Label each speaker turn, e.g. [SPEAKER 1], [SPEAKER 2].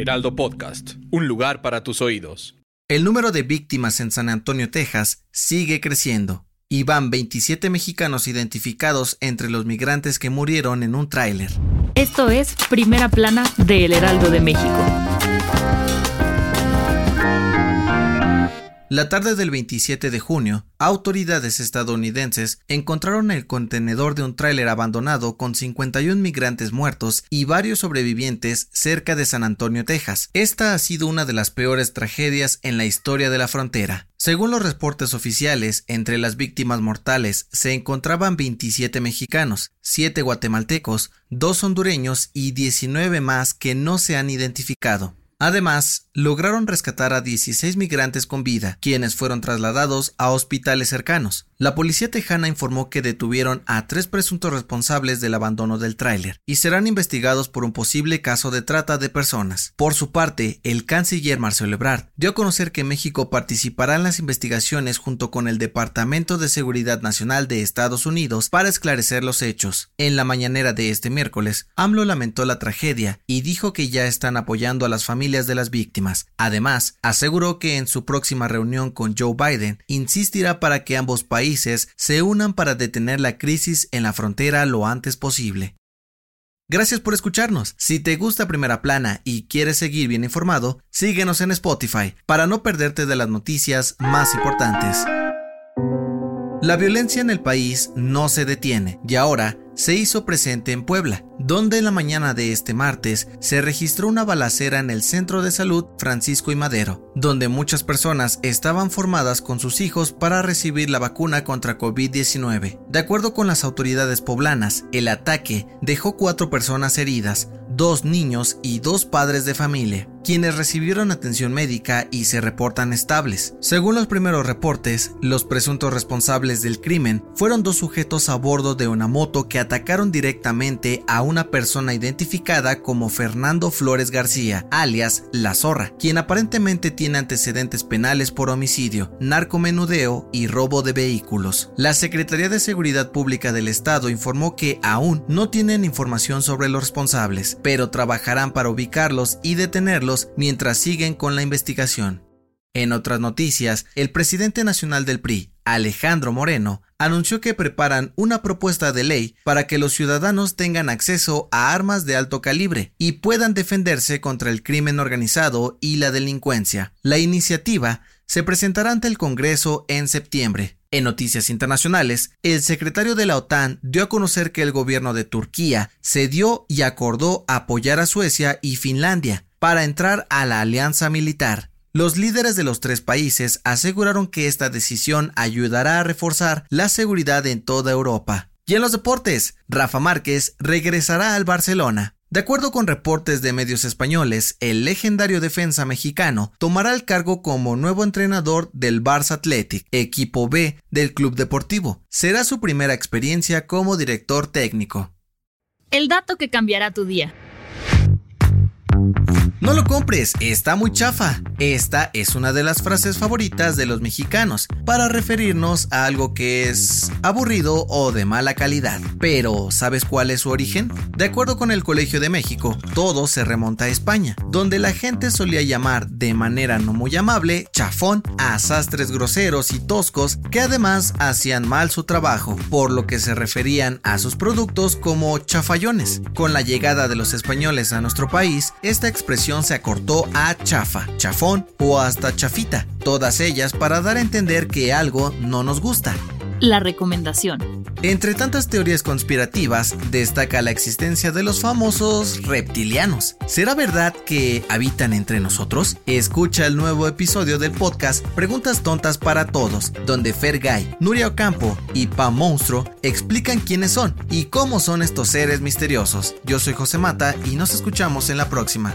[SPEAKER 1] Heraldo Podcast, un lugar para tus oídos.
[SPEAKER 2] El número de víctimas en San Antonio, Texas, sigue creciendo y van 27 mexicanos identificados entre los migrantes que murieron en un tráiler.
[SPEAKER 3] Esto es Primera Plana de El Heraldo de México.
[SPEAKER 2] La tarde del 27 de junio, autoridades estadounidenses encontraron el contenedor de un tráiler abandonado con 51 migrantes muertos y varios sobrevivientes cerca de San Antonio, Texas. Esta ha sido una de las peores tragedias en la historia de la frontera. Según los reportes oficiales, entre las víctimas mortales se encontraban 27 mexicanos, 7 guatemaltecos, 2 hondureños y 19 más que no se han identificado. Además, lograron rescatar a 16 migrantes con vida, quienes fueron trasladados a hospitales cercanos. La policía tejana informó que detuvieron a tres presuntos responsables del abandono del tráiler y serán investigados por un posible caso de trata de personas. Por su parte, el canciller Marcelo Ebrard dio a conocer que México participará en las investigaciones junto con el Departamento de Seguridad Nacional de Estados Unidos para esclarecer los hechos. En la mañanera de este miércoles, AMLO lamentó la tragedia y dijo que ya están apoyando a las familias de las víctimas. Además, aseguró que en su próxima reunión con Joe Biden insistirá para que ambos países se unan para detener la crisis en la frontera lo antes posible. Gracias por escucharnos. Si te gusta Primera Plana y quieres seguir bien informado, síguenos en Spotify para no perderte de las noticias más importantes. La violencia en el país no se detiene y ahora se hizo presente en Puebla, donde en la mañana de este martes se registró una balacera en el Centro de Salud Francisco y Madero, donde muchas personas estaban formadas con sus hijos para recibir la vacuna contra COVID-19. De acuerdo con las autoridades poblanas, el ataque dejó cuatro personas heridas, dos niños y dos padres de familia, quienes recibieron atención médica y se reportan estables. Según los primeros reportes, los presuntos responsables del crimen fueron dos sujetos a bordo de una moto que atacaron directamente a una persona identificada como Fernando Flores García, alias La Zorra, quien aparentemente tiene antecedentes penales por homicidio, narcomenudeo y robo de vehículos. La Secretaría de Seguridad Pública del Estado informó que aún no tienen información sobre los responsables, pero trabajarán para ubicarlos y detenerlos mientras siguen con la investigación. En otras noticias, el presidente nacional del PRI, Alejandro Moreno, anunció que preparan una propuesta de ley para que los ciudadanos tengan acceso a armas de alto calibre y puedan defenderse contra el crimen organizado y la delincuencia. La iniciativa se presentará ante el Congreso en septiembre. En noticias internacionales, el secretario de la OTAN dio a conocer que el gobierno de Turquía cedió y acordó apoyar a Suecia y Finlandia para entrar a la alianza militar. Los líderes de los tres países aseguraron que esta decisión ayudará a reforzar la seguridad en toda Europa. Y en los deportes, Rafa Márquez regresará al Barcelona. De acuerdo con reportes de medios españoles, el legendario defensa mexicano tomará el cargo como nuevo entrenador del Barça Athletic, equipo B del club deportivo. Será su primera experiencia como director técnico.
[SPEAKER 3] El dato que cambiará tu día.
[SPEAKER 2] No lo compres, está muy chafa. Esta es una de las frases favoritas de los mexicanos para referirnos a algo que es aburrido o de mala calidad. Pero, ¿sabes cuál es su origen? De acuerdo con el Colegio de México, todo se remonta a España, donde la gente solía llamar de manera no muy amable chafón a sastres groseros y toscos que además hacían mal su trabajo, por lo que se referían a sus productos como chafallones. Con la llegada de los españoles a nuestro país, esta expresión se acortó a chafa, chafón o hasta chafita, todas ellas para dar a entender que algo no nos gusta.
[SPEAKER 3] la recomendación.
[SPEAKER 2] Entre tantas teorías conspirativas, destaca la existencia de los famosos reptilianos. ¿Será verdad que habitan entre nosotros? Escucha el nuevo episodio del podcast Preguntas Tontas para Todos, donde Fergay, Nuria Ocampo y Pa Monstruo explican quiénes son y cómo son estos seres misteriosos. Yo soy José Mata y nos escuchamos en la próxima.